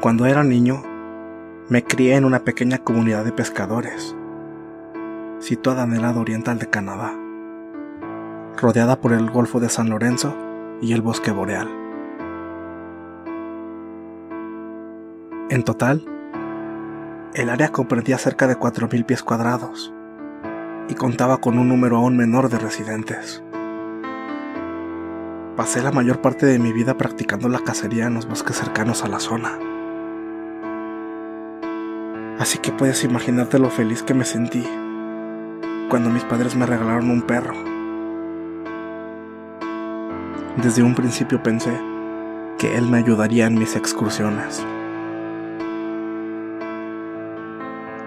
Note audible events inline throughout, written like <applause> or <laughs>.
Cuando era niño, me crié en una pequeña comunidad de pescadores, situada en el lado oriental de Canadá, rodeada por el Golfo de San Lorenzo y el bosque boreal. En total, el área comprendía cerca de 4.000 pies cuadrados y contaba con un número aún menor de residentes. Pasé la mayor parte de mi vida practicando la cacería en los bosques cercanos a la zona. Así que puedes imaginarte lo feliz que me sentí cuando mis padres me regalaron un perro. Desde un principio pensé que él me ayudaría en mis excursiones.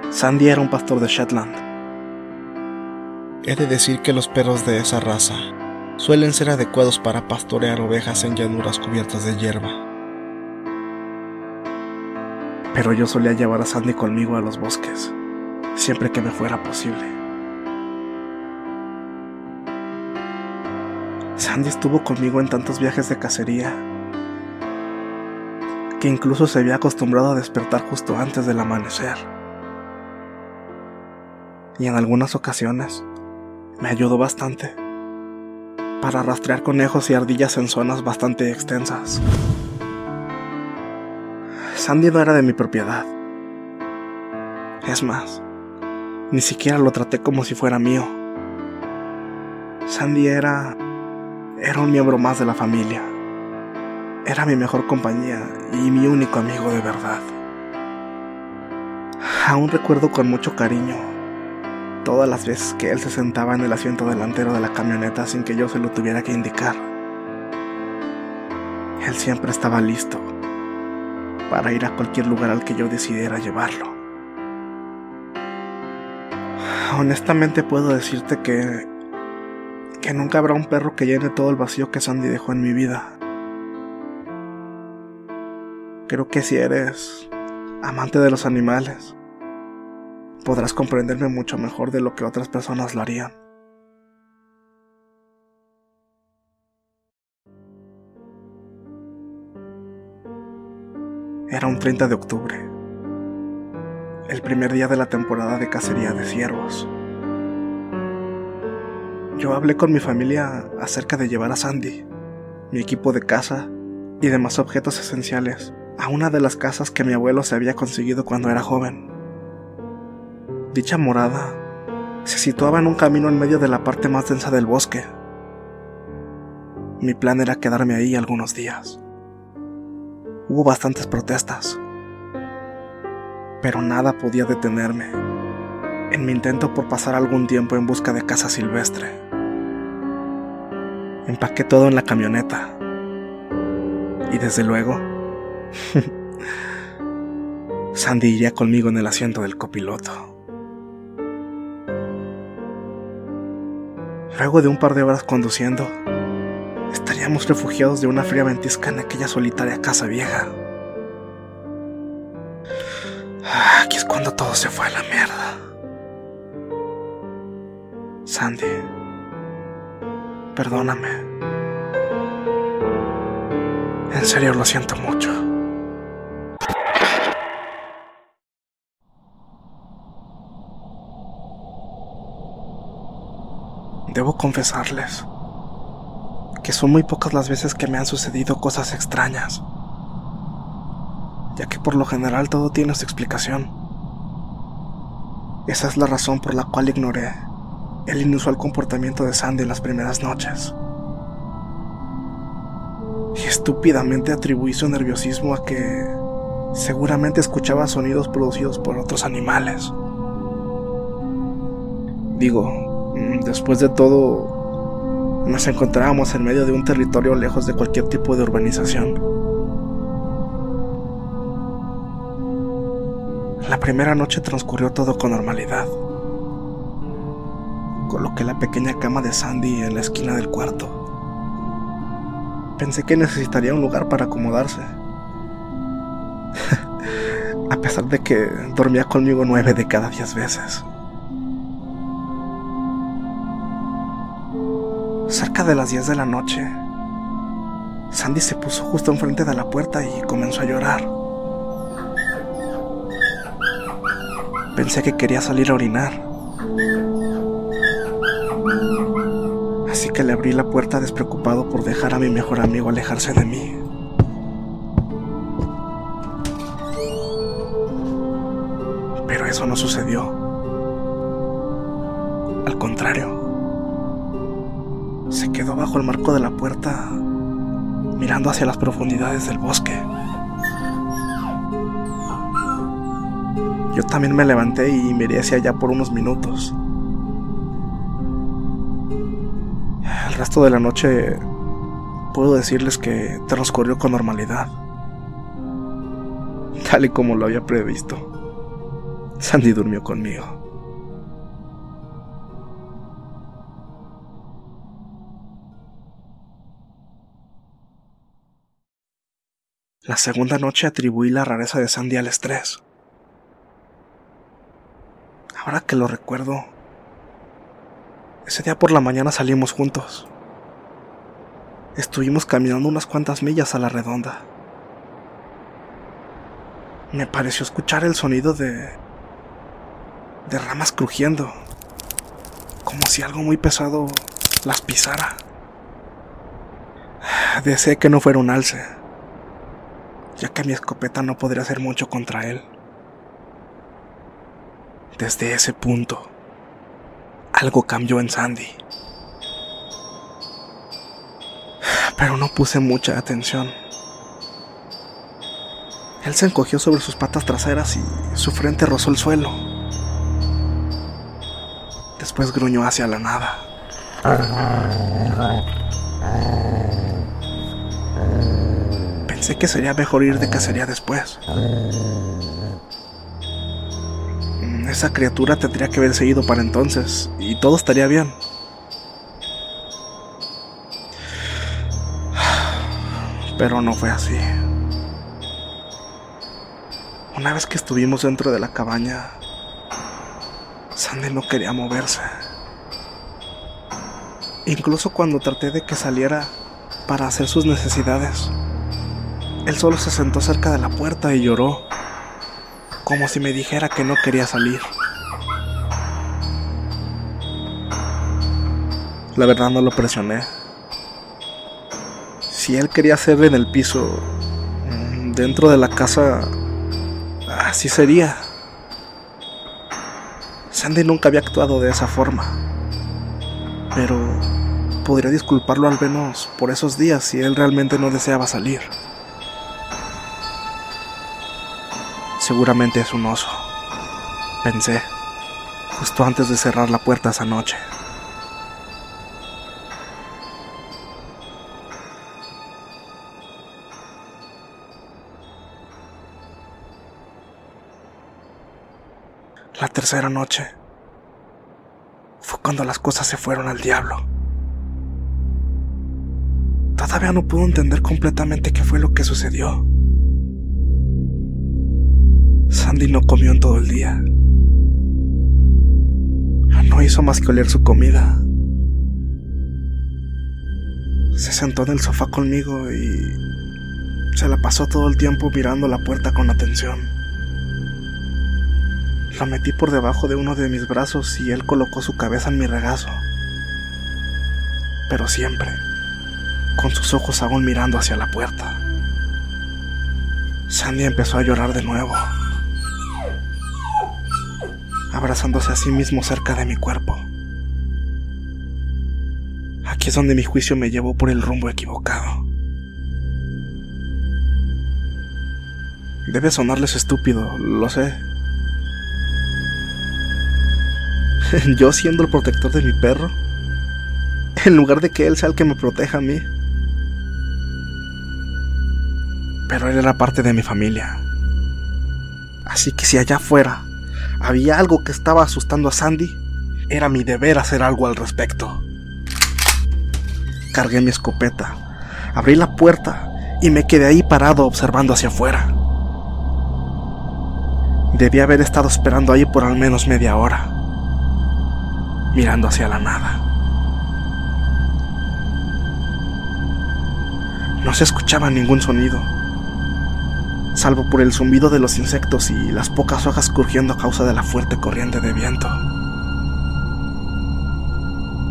Sandy era un pastor de Shetland. He de decir que los perros de esa raza suelen ser adecuados para pastorear ovejas en llanuras cubiertas de hierba. Pero yo solía llevar a Sandy conmigo a los bosques, siempre que me fuera posible. Sandy estuvo conmigo en tantos viajes de cacería que incluso se había acostumbrado a despertar justo antes del amanecer. Y en algunas ocasiones me ayudó bastante para rastrear conejos y ardillas en zonas bastante extensas. Sandy no era de mi propiedad. Es más, ni siquiera lo traté como si fuera mío. Sandy era... era un miembro más de la familia. Era mi mejor compañía y mi único amigo de verdad. Aún recuerdo con mucho cariño todas las veces que él se sentaba en el asiento delantero de la camioneta sin que yo se lo tuviera que indicar. Él siempre estaba listo para ir a cualquier lugar al que yo decidiera llevarlo. Honestamente puedo decirte que que nunca habrá un perro que llene todo el vacío que Sandy dejó en mi vida. Creo que si eres amante de los animales, podrás comprenderme mucho mejor de lo que otras personas lo harían. Era un 30 de octubre, el primer día de la temporada de cacería de ciervos. Yo hablé con mi familia acerca de llevar a Sandy, mi equipo de caza y demás objetos esenciales a una de las casas que mi abuelo se había conseguido cuando era joven. Dicha morada se situaba en un camino en medio de la parte más densa del bosque. Mi plan era quedarme ahí algunos días. Hubo bastantes protestas, pero nada podía detenerme en mi intento por pasar algún tiempo en busca de casa silvestre. Empaqué todo en la camioneta y desde luego <laughs> Sandy iría conmigo en el asiento del copiloto. Luego de un par de horas conduciendo, estaríamos refugiados de una fría ventisca en aquella solitaria casa vieja. Ah, aquí es cuando todo se fue a la mierda. Sandy, perdóname. En serio lo siento mucho. Debo confesarles que son muy pocas las veces que me han sucedido cosas extrañas, ya que por lo general todo tiene su explicación. Esa es la razón por la cual ignoré el inusual comportamiento de Sandy en las primeras noches. Y estúpidamente atribuí su nerviosismo a que seguramente escuchaba sonidos producidos por otros animales. Digo, después de todo, nos encontrábamos en medio de un territorio lejos de cualquier tipo de urbanización. La primera noche transcurrió todo con normalidad. Coloqué la pequeña cama de Sandy en la esquina del cuarto. Pensé que necesitaría un lugar para acomodarse. <laughs> A pesar de que dormía conmigo nueve de cada diez veces. Cerca de las diez de la noche, Sandy se puso justo enfrente de la puerta y comenzó a llorar. Pensé que quería salir a orinar. Así que le abrí la puerta despreocupado por dejar a mi mejor amigo alejarse de mí. Pero eso no sucedió. Al contrario, se quedó bajo el marco de la puerta, mirando hacia las profundidades del bosque. Yo también me levanté y miré hacia allá por unos minutos. El resto de la noche puedo decirles que transcurrió con normalidad, tal y como lo había previsto. Sandy durmió conmigo. La segunda noche atribuí la rareza de Sandy al estrés. Ahora que lo recuerdo, ese día por la mañana salimos juntos. Estuvimos caminando unas cuantas millas a la redonda. Me pareció escuchar el sonido de... de ramas crujiendo, como si algo muy pesado las pisara. Deseé que no fuera un alce, ya que mi escopeta no podría hacer mucho contra él. Desde ese punto, algo cambió en Sandy. Pero no puse mucha atención. Él se encogió sobre sus patas traseras y su frente rozó el suelo. Después gruñó hacia la nada. <laughs> Pensé que sería mejor ir de cacería después. Esa criatura tendría que haberse ido para entonces y todo estaría bien. Pero no fue así. Una vez que estuvimos dentro de la cabaña, Sandy no quería moverse. Incluso cuando traté de que saliera para hacer sus necesidades, él solo se sentó cerca de la puerta y lloró como si me dijera que no quería salir. La verdad no lo presioné. Si él quería hacerle en el piso, mm, dentro de la casa, así sería. Sandy nunca había actuado de esa forma. Pero podría disculparlo al menos por esos días si él realmente no deseaba salir. Seguramente es un oso, pensé, justo antes de cerrar la puerta esa noche. La tercera noche fue cuando las cosas se fueron al diablo. Todavía no puedo entender completamente qué fue lo que sucedió. Sandy no comió en todo el día. No hizo más que oler su comida. Se sentó en el sofá conmigo y se la pasó todo el tiempo mirando la puerta con atención. La metí por debajo de uno de mis brazos y él colocó su cabeza en mi regazo. Pero siempre, con sus ojos aún mirando hacia la puerta. Sandy empezó a llorar de nuevo, abrazándose a sí mismo cerca de mi cuerpo. Aquí es donde mi juicio me llevó por el rumbo equivocado. Debe sonarles estúpido, lo sé. <laughs> Yo siendo el protector de mi perro, en lugar de que él sea el que me proteja a mí. Pero él era parte de mi familia. Así que si allá afuera había algo que estaba asustando a Sandy, era mi deber hacer algo al respecto. Cargué mi escopeta, abrí la puerta y me quedé ahí parado observando hacia afuera. Debía haber estado esperando ahí por al menos media hora, mirando hacia la nada. No se escuchaba ningún sonido, salvo por el zumbido de los insectos y las pocas hojas crujiendo a causa de la fuerte corriente de viento.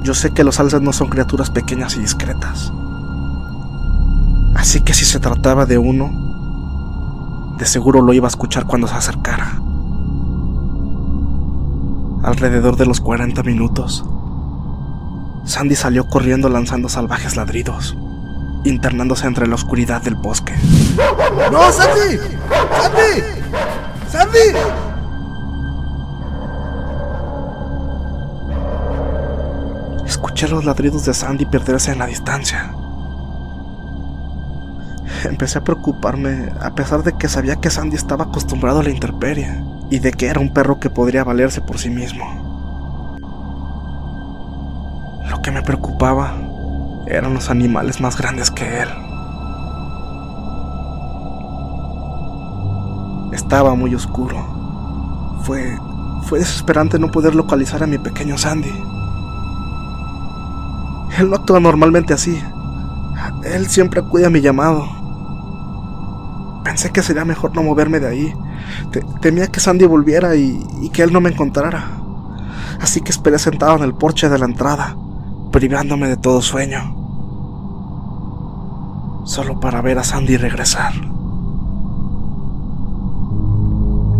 Yo sé que los alces no son criaturas pequeñas y discretas. Así que si se trataba de uno, de seguro lo iba a escuchar cuando se acercara. Alrededor de los 40 minutos, Sandy salió corriendo lanzando salvajes ladridos, internándose entre la oscuridad del bosque. ¡No, Sandy! ¡Sandy! ¡Sandy! Escuché los ladridos de Sandy perderse en la distancia. Empecé a preocuparme a pesar de que sabía que Sandy estaba acostumbrado a la intemperie y de que era un perro que podría valerse por sí mismo. Lo que me preocupaba eran los animales más grandes que él. Estaba muy oscuro. Fue fue desesperante no poder localizar a mi pequeño Sandy. Él no actúa normalmente así. Él siempre acude a mi llamado. Pensé que sería mejor no moverme de ahí. temía que Sandy volviera y, y que él no me encontrara. Así que esperé sentado en el porche de la entrada, privándome de todo sueño. Solo para ver a Sandy regresar.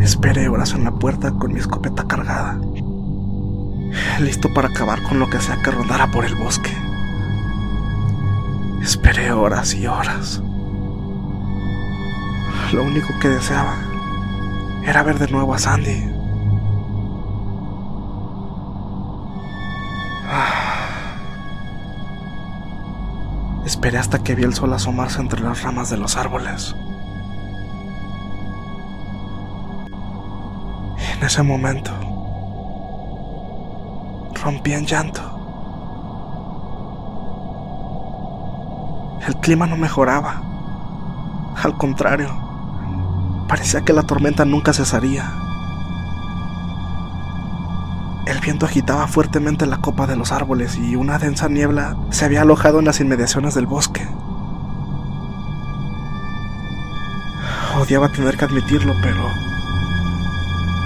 Esperé horas en la puerta con mi escopeta cargada listo para acabar con lo que sea que rondara por el bosque. Esperé horas y horas. Lo único que deseaba era ver de nuevo a Sandy. Esperé hasta que vi el sol asomarse entre las ramas de los árboles. En ese momento, rompí en llanto. El clima no mejoraba. Al contrario, parecía que la tormenta nunca cesaría. El viento agitaba fuertemente la copa de los árboles y una densa niebla se había alojado en las inmediaciones del bosque. Odiaba tener que admitirlo, pero...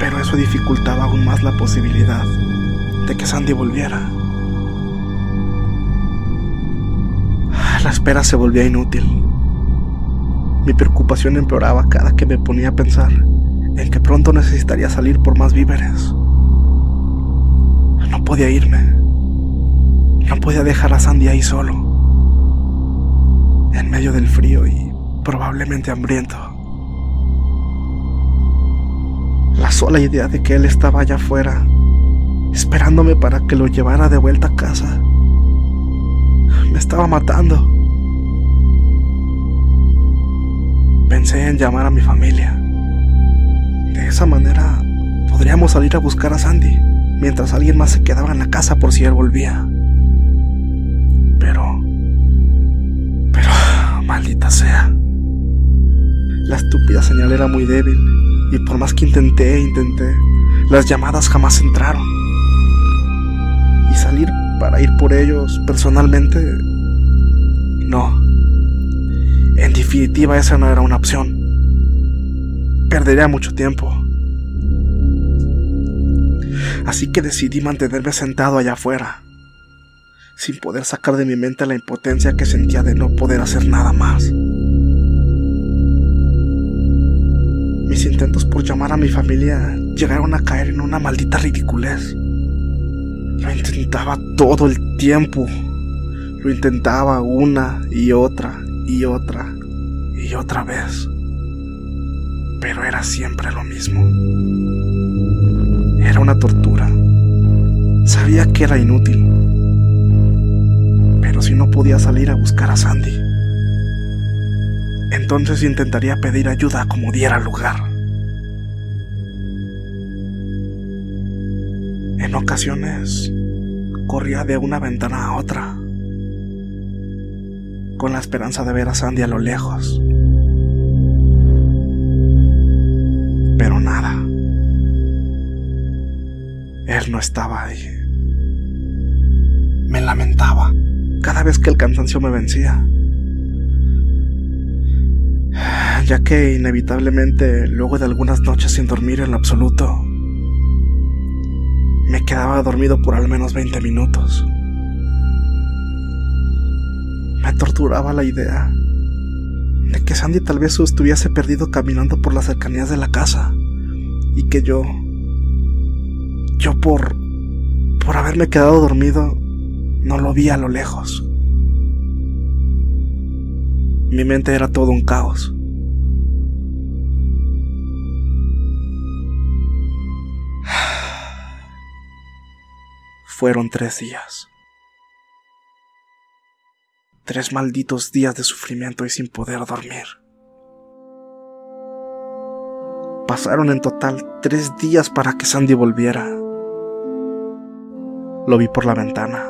Pero eso dificultaba aún más la posibilidad de que Sandy volviera. La espera se volvía inútil. Mi preocupación empeoraba cada que me ponía a pensar en que pronto necesitaría salir por más víveres. Podía irme. No podía dejar a Sandy ahí solo. En medio del frío y probablemente hambriento. La sola idea de que él estaba allá afuera esperándome para que lo llevara de vuelta a casa. Me estaba matando. Pensé en llamar a mi familia. De esa manera podríamos salir a buscar a Sandy mientras alguien más se quedaba en la casa por si él volvía. Pero... Pero... Maldita sea. La estúpida señal era muy débil, y por más que intenté, e intenté, las llamadas jamás entraron. Y salir para ir por ellos personalmente... No. En definitiva esa no era una opción. Perdería mucho tiempo. Así que decidí mantenerme sentado allá afuera, sin poder sacar de mi mente la impotencia que sentía de no poder hacer nada más. Mis intentos por llamar a mi familia llegaron a caer en una maldita ridiculez. Lo intentaba todo el tiempo. Lo intentaba una y otra y otra y otra vez. Pero era siempre lo mismo. Era una tortura. Sabía que era inútil. Pero si no podía salir a buscar a Sandy, entonces intentaría pedir ayuda como diera lugar. En ocasiones corría de una ventana a otra, con la esperanza de ver a Sandy a lo lejos. Pero nada. Él no estaba ahí. Me lamentaba cada vez que el cansancio me vencía. <sighs> Ya que inevitablemente, luego de algunas noches sin dormir en absoluto, me quedaba dormido por al menos 20 minutos. Me torturaba la idea de que Sandy tal vez estuviese perdido caminando por las cercanías de la casa y que yo, yo por, por haberme quedado dormido, no lo vi a lo lejos. Mi mente era todo un caos. Fueron tres días. Tres malditos días de sufrimiento y sin poder dormir. Pasaron en total tres días para que Sandy volviera. Lo vi por la ventana,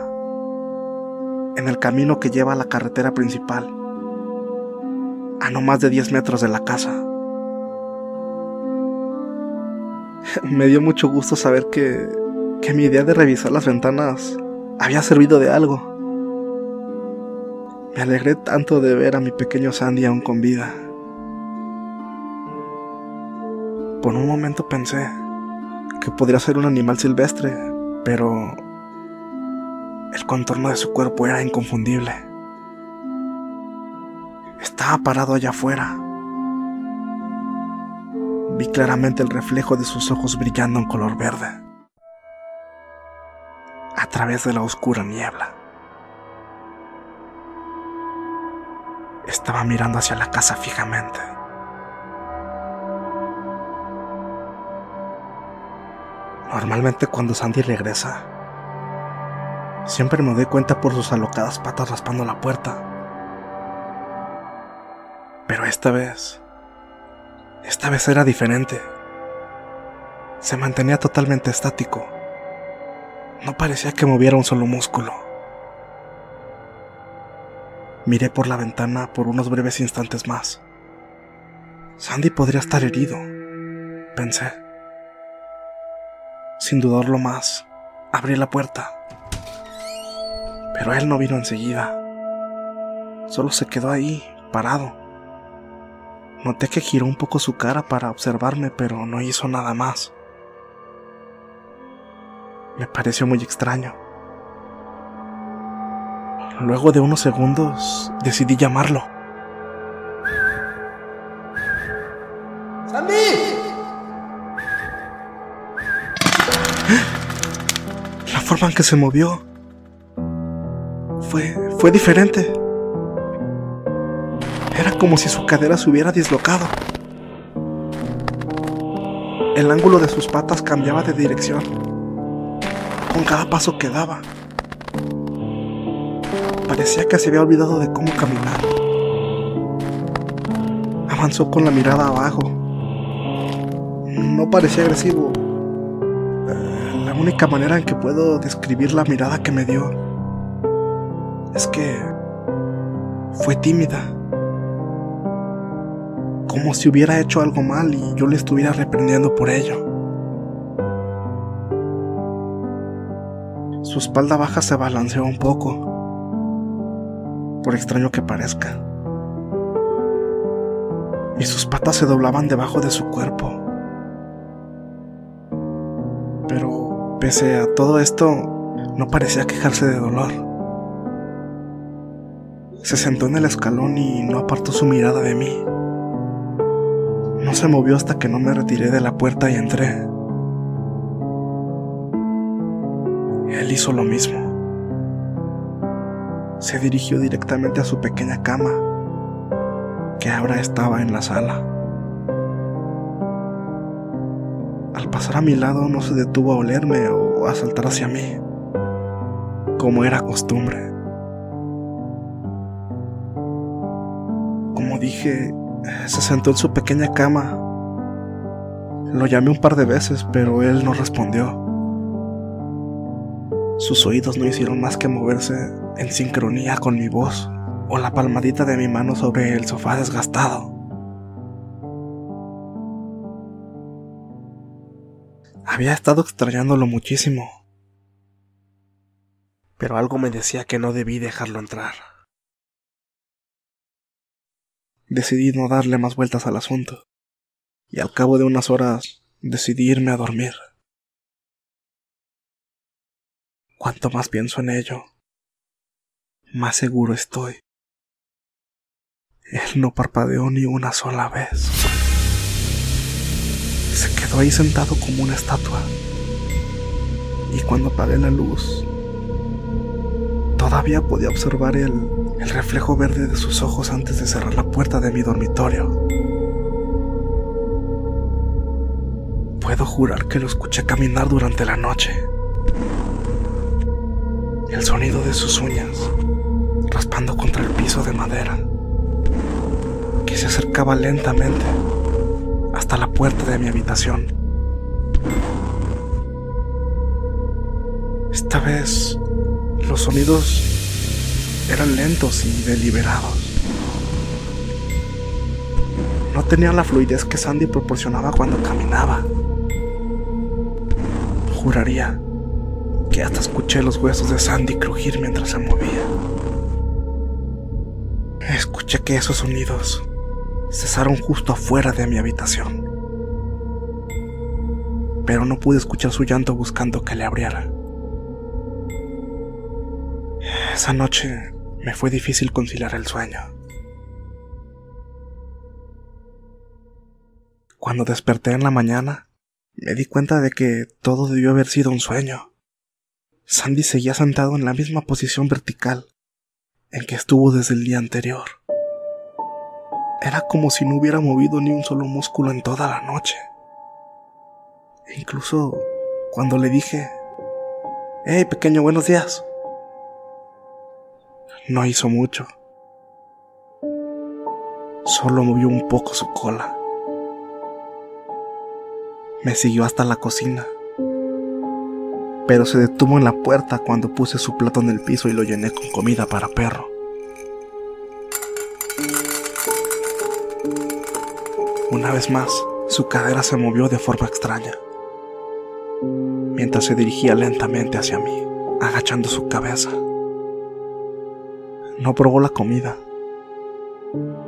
en el camino que lleva a la carretera principal, a no más de 10 metros de la casa. <laughs> Me dio mucho gusto saber que que mi idea de revisar las ventanas había servido de algo. Me alegré tanto de ver a mi pequeño Sandy aún con vida. Por un momento pensé que podría ser un animal silvestre, pero el contorno de su cuerpo era inconfundible. Estaba parado allá afuera. Vi claramente el reflejo de sus ojos brillando en color verde a través de la oscura niebla. Estaba mirando hacia la casa fijamente. Normalmente cuando Sandy regresa, siempre me doy cuenta por sus alocadas patas raspando la puerta. Pero esta vez, esta vez era diferente. Se mantenía totalmente estático no parecía que moviera un solo músculo. Miré por la ventana por unos breves instantes más. Sandy podría estar herido, pensé. Sin dudarlo más, abrí la puerta. Pero él no vino enseguida. Solo se quedó ahí, parado. Noté que giró un poco su cara para observarme, pero no hizo nada más. Me pareció muy extraño. Luego de unos segundos decidí llamarlo. ¡Sandy! La forma en que se movió fue diferente. Era como si su cadera se hubiera dislocado. El ángulo de sus patas cambiaba de dirección con cada paso que daba. Parecía que se había olvidado de cómo caminar. Avanzó con la mirada abajo. No parecía agresivo. Eh, la única manera en que puedo describir la mirada que me dio es que fue tímida. como si hubiera hecho algo mal y yo le estuviera reprendiendo por ello. Su espalda baja se balanceó un poco, por extraño que parezca, y sus patas se doblaban debajo de su cuerpo. Pero, pese a todo esto, no parecía quejarse de dolor. Se sentó en el escalón y no apartó su mirada de mí. No se movió hasta que no me retiré de la puerta y entré. Él hizo lo mismo. Se dirigió directamente a su pequeña cama, que ahora estaba en la sala. Al pasar a mi lado no se detuvo a olerme o a saltar hacia mí, como era costumbre. Dije, se sentó en su pequeña cama. Lo llamé un par de veces, pero él no respondió. Sus oídos no hicieron más que moverse en sincronía con mi voz o la palmadita de mi mano sobre el sofá desgastado. Había estado extrañándolo muchísimo, pero algo me decía que no debí dejarlo entrar. Decidí no darle más vueltas al asunto, y al cabo de unas horas decidí irme a dormir. Cuanto más pienso en ello, más seguro estoy. Él no parpadeó ni una sola vez. Se quedó ahí sentado como una estatua. Y cuando apagué la luz, todavía podía observar el, el reflejo verde de sus ojos antes de cerrar la puerta de mi dormitorio. Puedo jurar que lo escuché caminar durante la noche. El sonido de sus uñas raspando contra el piso de madera, que se acercaba lentamente hasta la puerta de mi habitación. Esta vez los sonidos eran lentos y deliberados. No tenía la fluidez que Sandy proporcionaba cuando caminaba. Juraría que hasta escuché los huesos de Sandy crujir mientras se movía. Escuché que esos sonidos cesaron justo afuera de mi habitación. Pero no pude escuchar su llanto buscando que le abriera. Esa noche me fue difícil conciliar el sueño. Cuando desperté en la mañana, me di cuenta de que todo debió haber sido un sueño. Sandy seguía sentado en la misma posición vertical en que estuvo desde el día anterior. Era como si no hubiera movido ni un solo músculo en toda la noche. E incluso cuando le dije, Hey pequeño, buenos días, no hizo mucho. Solo movió un poco su cola. Me siguió hasta la cocina. Pero se detuvo en la puerta cuando puse su plato en el piso y lo llené con comida para perro. Una vez más, su cadera se movió de forma extraña, mientras se dirigía lentamente hacia mí, agachando su cabeza. No probó la comida.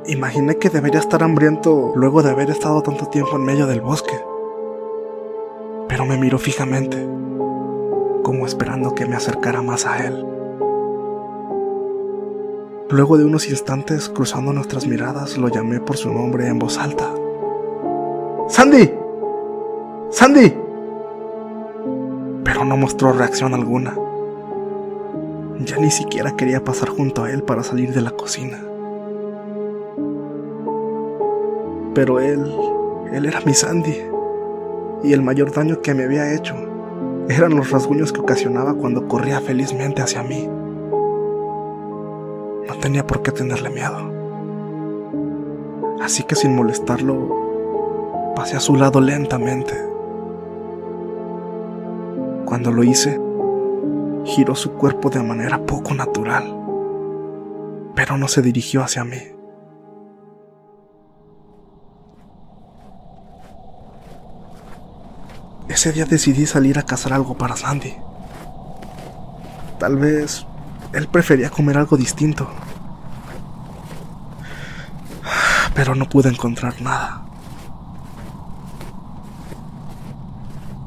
Imaginé que debería estar hambriento luego de haber estado tanto tiempo en medio del bosque. Pero me miró fijamente, como esperando que me acercara más a él. Luego de unos instantes cruzando nuestras miradas, lo llamé por su nombre en voz alta. ¡Sandy! ¡Sandy! Pero no mostró reacción alguna. Ya ni siquiera quería pasar junto a él para salir de la cocina. Pero él, él era mi Sandy. Y el mayor daño que me había hecho eran los rasguños que ocasionaba cuando corría felizmente hacia mí. No tenía por qué tenerle miedo. Así que sin molestarlo, pasé a su lado lentamente. Cuando lo hice, giró su cuerpo de manera poco natural, pero no se dirigió hacia mí. Ese día decidí salir a cazar algo para Sandy. Tal vez él prefería comer algo distinto. Pero no pude encontrar nada.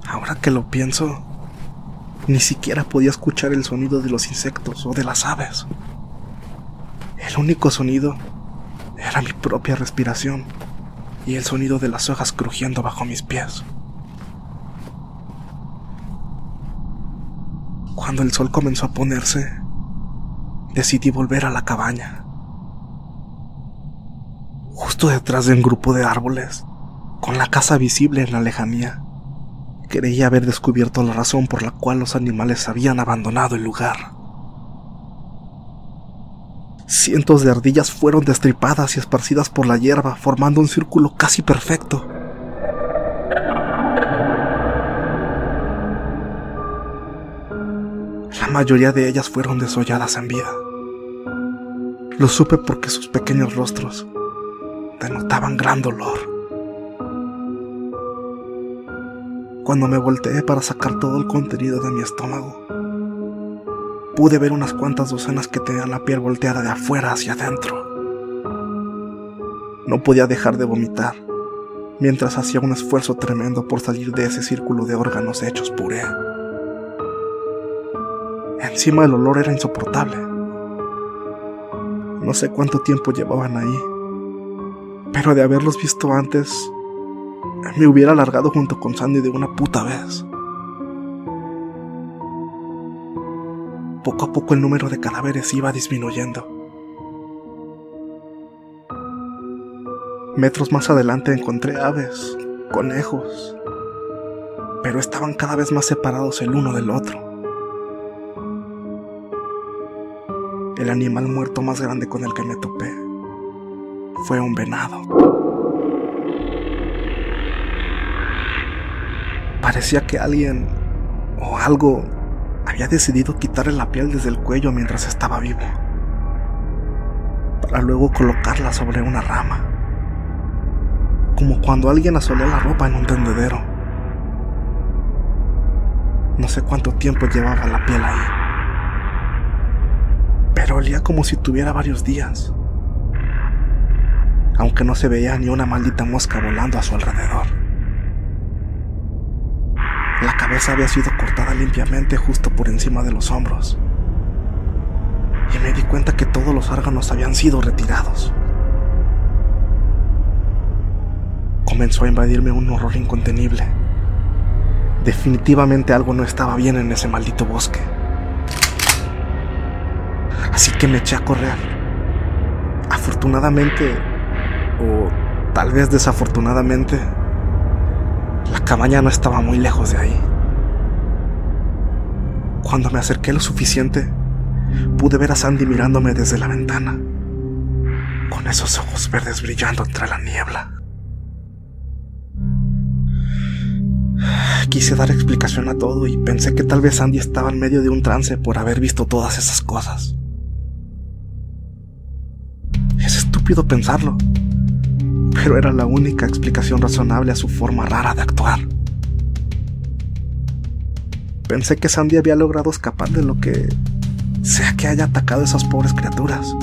Ahora que lo pienso, ni siquiera podía escuchar el sonido de los insectos o de las aves. El único sonido era mi propia respiración y el sonido de las hojas crujiendo bajo mis pies. Cuando el sol comenzó a ponerse, decidí volver a la cabaña. Justo detrás de un grupo de árboles, con la casa visible en la lejanía, creía haber descubierto la razón por la cual los animales habían abandonado el lugar. Cientos de ardillas fueron destripadas y esparcidas por la hierba, formando un círculo casi perfecto. La mayoría de ellas fueron desolladas en vida. Lo supe porque sus pequeños rostros denotaban gran dolor. Cuando me volteé para sacar todo el contenido de mi estómago, pude ver unas cuantas docenas que tenían la piel volteada de afuera hacia adentro. No podía dejar de vomitar mientras hacía un esfuerzo tremendo por salir de ese círculo de órganos hechos puré. Encima el olor era insoportable. No sé cuánto tiempo llevaban ahí, pero de haberlos visto antes, me hubiera alargado junto con Sandy de una puta vez. Poco a poco el número de cadáveres iba disminuyendo. Metros más adelante encontré aves, conejos, pero estaban cada vez más separados el uno del otro. El animal muerto más grande con el que me topé fue un venado. Parecía que alguien o algo había decidido quitarle la piel desde el cuello mientras estaba vivo, para luego colocarla sobre una rama, como cuando alguien asolea la ropa en un tendedero. No sé cuánto tiempo llevaba la piel ahí, pero olía como si tuviera varios días, aunque no se veía ni una maldita mosca volando a su alrededor. La cabeza había sido cortada limpiamente justo por encima de los hombros. Y me di cuenta que todos los órganos habían sido retirados. Comenzó a invadirme un horror incontenible. Definitivamente algo no estaba bien en ese maldito bosque. Así que me eché a correr. Afortunadamente, o tal vez desafortunadamente, cabaña no estaba muy lejos de ahí. Cuando me acerqué lo suficiente, pude ver a Sandy mirándome desde la ventana, con esos ojos verdes brillando entre la niebla. Quise dar explicación a todo y pensé que tal vez Sandy estaba en medio de un trance por haber visto todas esas cosas. Es estúpido pensarlo, pero era la única explicación razonable a su forma rara de actuar. Pensé que Sandy había logrado escapar de lo que sea que haya atacado a esas pobres criaturas,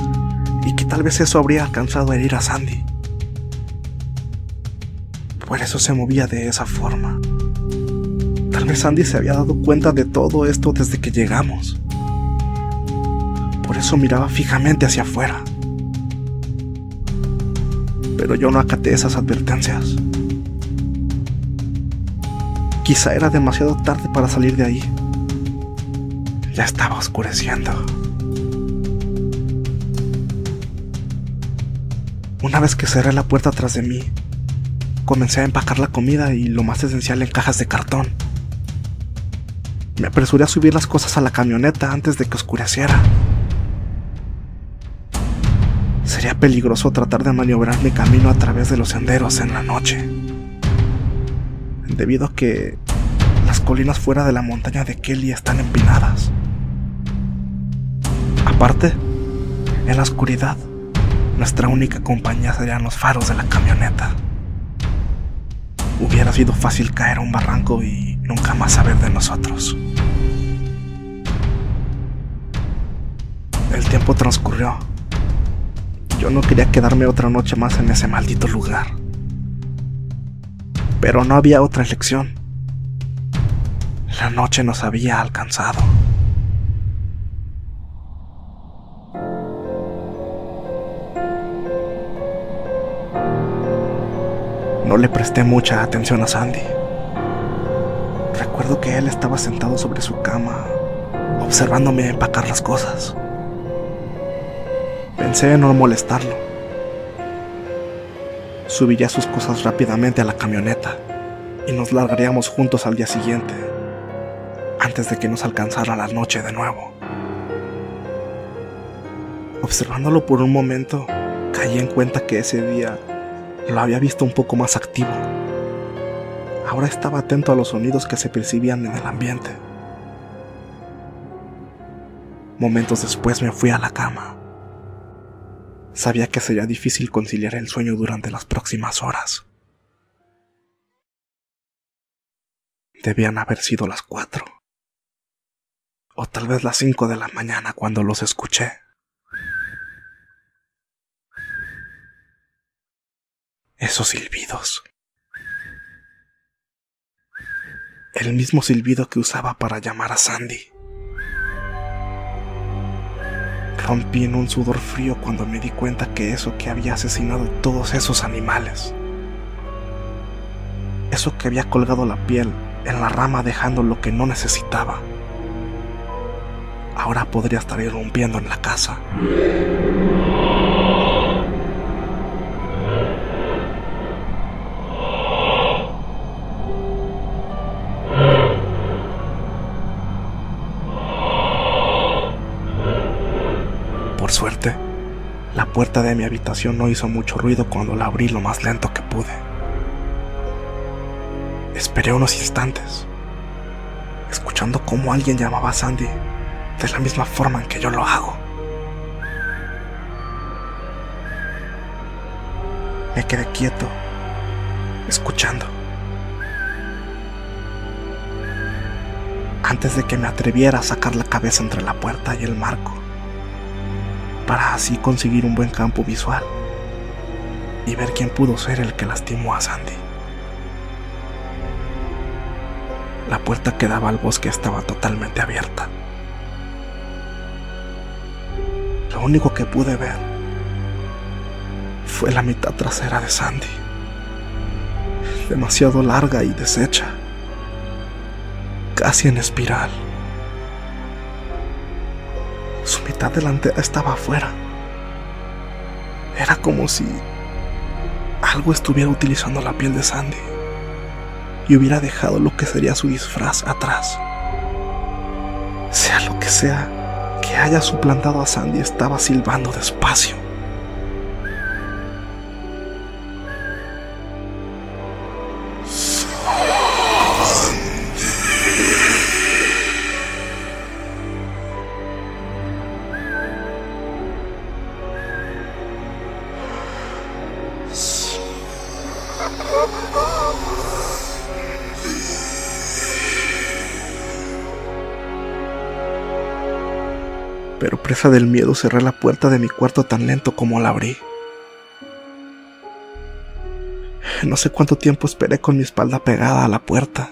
y que tal vez eso habría alcanzado a herir a Sandy. Por eso se movía de esa forma. Tal vez Sandy se había dado cuenta de todo esto desde que llegamos. Por eso miraba fijamente hacia afuera pero yo no acaté esas advertencias. Quizá era demasiado tarde para salir de ahí. Ya estaba oscureciendo. Una vez que cerré la puerta tras de mí, comencé a empacar la comida y lo más esencial en cajas de cartón. Me apresuré a subir las cosas a la camioneta antes de que oscureciera. Sería peligroso tratar de maniobrar mi camino a través de los senderos en la noche. Debido a que las colinas fuera de la montaña de Kelly están empinadas. Aparte, en la oscuridad, nuestra única compañía serían los faros de la camioneta. Hubiera sido fácil caer a un barranco y nunca más saber de nosotros. El tiempo transcurrió. Yo no quería quedarme otra noche más en ese maldito lugar. Pero no había otra elección. La noche nos había alcanzado. No le presté mucha atención a Sandy. Recuerdo que él estaba sentado sobre su cama, observándome empacar las cosas. Pensé en no molestarlo. Subiría sus cosas rápidamente a la camioneta y nos largaríamos juntos al día siguiente, antes de que nos alcanzara la noche de nuevo. Observándolo por un momento, caí en cuenta que ese día lo había visto un poco más activo. Ahora estaba atento a los sonidos que se percibían en el ambiente. Momentos después me fui a la cama. Sabía que sería difícil conciliar el sueño durante las próximas horas. Debían haber sido las cuatro. O tal vez las cinco de la mañana cuando los escuché. esos silbidos. El mismo silbido que usaba para llamar a Sandy. Rompí en un sudor frío cuando me di cuenta que eso que había asesinado todos esos animales, eso que había colgado la piel en la rama dejando lo que no necesitaba, ahora podría estar irrumpiendo en la casa. Puerta de mi habitación no hizo mucho ruido cuando la abrí lo más lento que pude. Esperé unos instantes, escuchando cómo alguien llamaba a Sandy de la misma forma en que yo lo hago. Me quedé quieto, escuchando. Antes de que me atreviera a sacar la cabeza entre la puerta y el marco para así conseguir un buen campo visual y ver quién pudo ser el que lastimó a Sandy. La puerta que daba al bosque estaba totalmente abierta. Lo único que pude ver fue la mitad trasera de Sandy, demasiado larga y deshecha, casi en espiral. Mitad delantera estaba afuera. Era como si algo estuviera utilizando la piel de Sandy y hubiera dejado lo que sería su disfraz atrás. Sea lo que sea que haya suplantado a Sandy, estaba silbando despacio. Pero presa del miedo cerré la puerta de mi cuarto tan lento como la abrí. No sé cuánto tiempo esperé con mi espalda pegada a la puerta.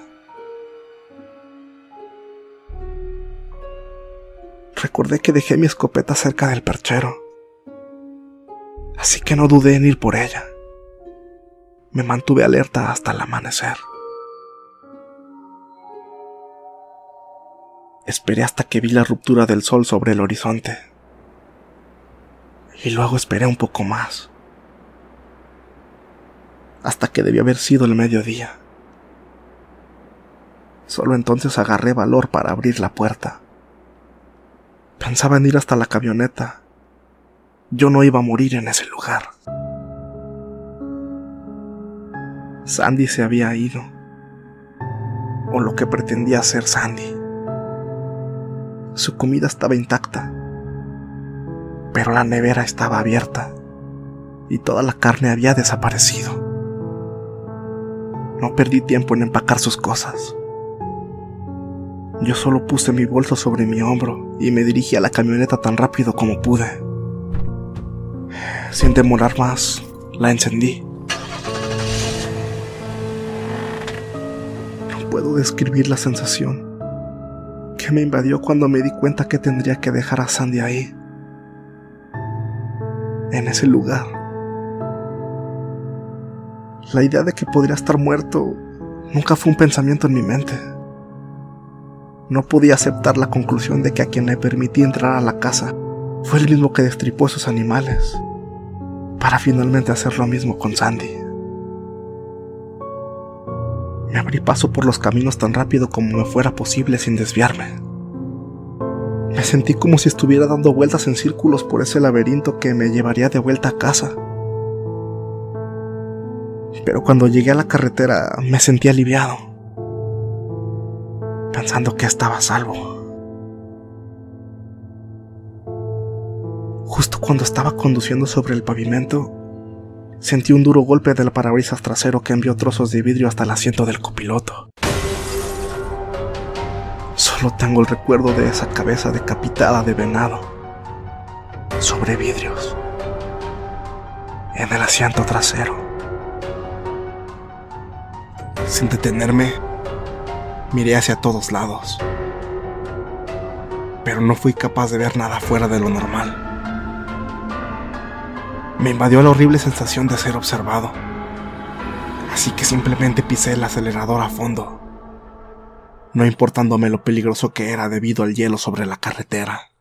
Recordé que dejé mi escopeta cerca del perchero, así que no dudé en ir por ella. Me mantuve alerta hasta el amanecer. Esperé hasta que vi la ruptura del sol sobre el horizonte. Y luego esperé un poco más. Hasta que debió haber sido el mediodía. Solo entonces agarré valor para abrir la puerta. Pensaba en ir hasta la camioneta. Yo no iba a morir en ese lugar. Sandy se había ido. O lo que pretendía ser Sandy. Su comida estaba intacta, pero la nevera estaba abierta y toda la carne había desaparecido. No perdí tiempo en empacar sus cosas. Yo solo puse mi bolso sobre mi hombro y me dirigí a la camioneta tan rápido como pude. Sin demorar más, la encendí. No puedo describir la sensación me invadió cuando me di cuenta que tendría que dejar a Sandy ahí, en ese lugar. La idea de que podría estar muerto nunca fue un pensamiento en mi mente. No podía aceptar la conclusión de que a quien le permití entrar a la casa fue el mismo que destripó esos animales, para finalmente hacer lo mismo con Sandy. Me abrí paso por los caminos tan rápido como me fuera posible sin desviarme. Me sentí como si estuviera dando vueltas en círculos por ese laberinto que me llevaría de vuelta a casa. Pero cuando llegué a la carretera me sentí aliviado pensando que estaba a salvo. Justo cuando estaba conduciendo sobre el pavimento, sentí un duro golpe del parabrisas trasero que envió trozos de vidrio hasta el asiento del copiloto. Solo tengo el recuerdo de esa cabeza decapitada de venado sobre vidrios en el asiento trasero. Sin detenerme, Miré hacia todos lados, pero no fui capaz de ver nada fuera de lo normal. Me invadió la horrible sensación de ser observado, así que simplemente pisé el acelerador a fondo, no importándome lo peligroso que era debido al hielo sobre la carretera.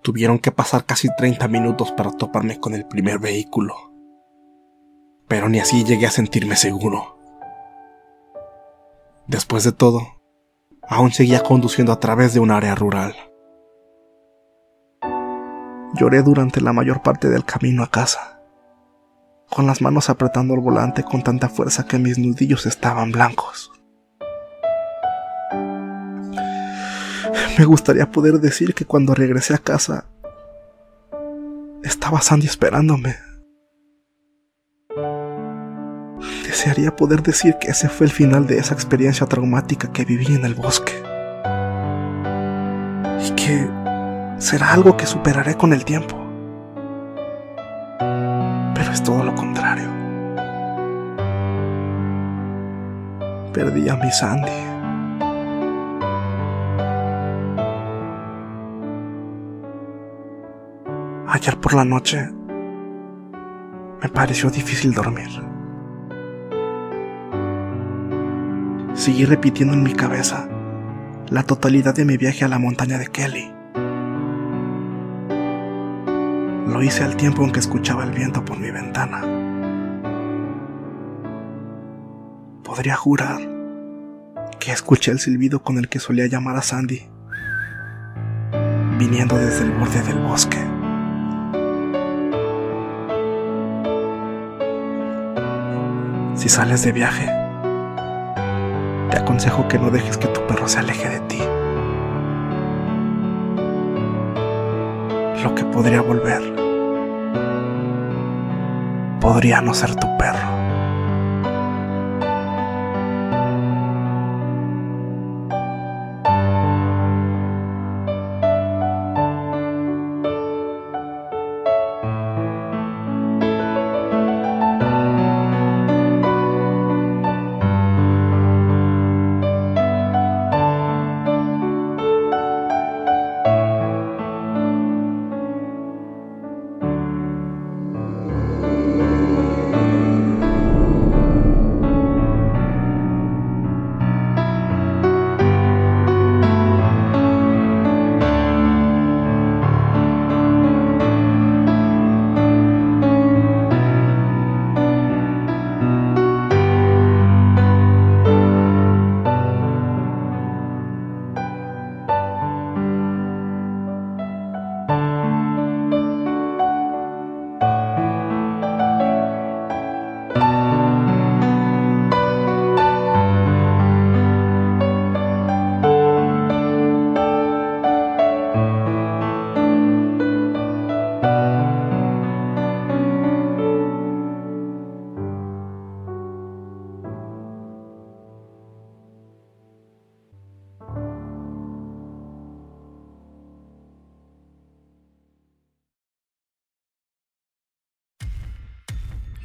Tuvieron que pasar casi 30 minutos para toparme con el primer vehículo pero ni así llegué a sentirme seguro. Después de todo, aún seguía conduciendo a través de un área rural. Lloré durante la mayor parte del camino a casa, con las manos apretando el volante con tanta fuerza que mis nudillos estaban blancos. Me gustaría poder decir que cuando regresé a casa, estaba Sandy esperándome. Desearía poder decir que ese fue el final de esa experiencia traumática que viví en el bosque. Y que será algo que superaré con el tiempo. Pero es todo lo contrario. Perdí a mi Sandy. Ayer por la noche me pareció difícil dormir. Seguí repitiendo en mi cabeza la totalidad de mi viaje a la montaña de Kelly. Lo hice al tiempo en que escuchaba el viento por mi ventana. Podría jurar que escuché el silbido con el que solía llamar a Sandy, viniendo desde el borde del bosque. Si sales de viaje, te aconsejo que no dejes que tu perro se aleje de ti. Lo que podría volver podría no ser tu perro.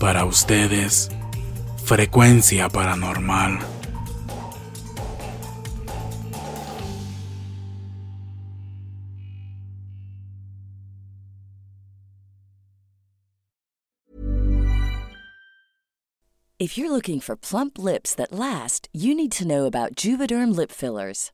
Para ustedes, frecuencia paranormal. If you're looking for plump lips that last, you need to know about Juvederm lip fillers.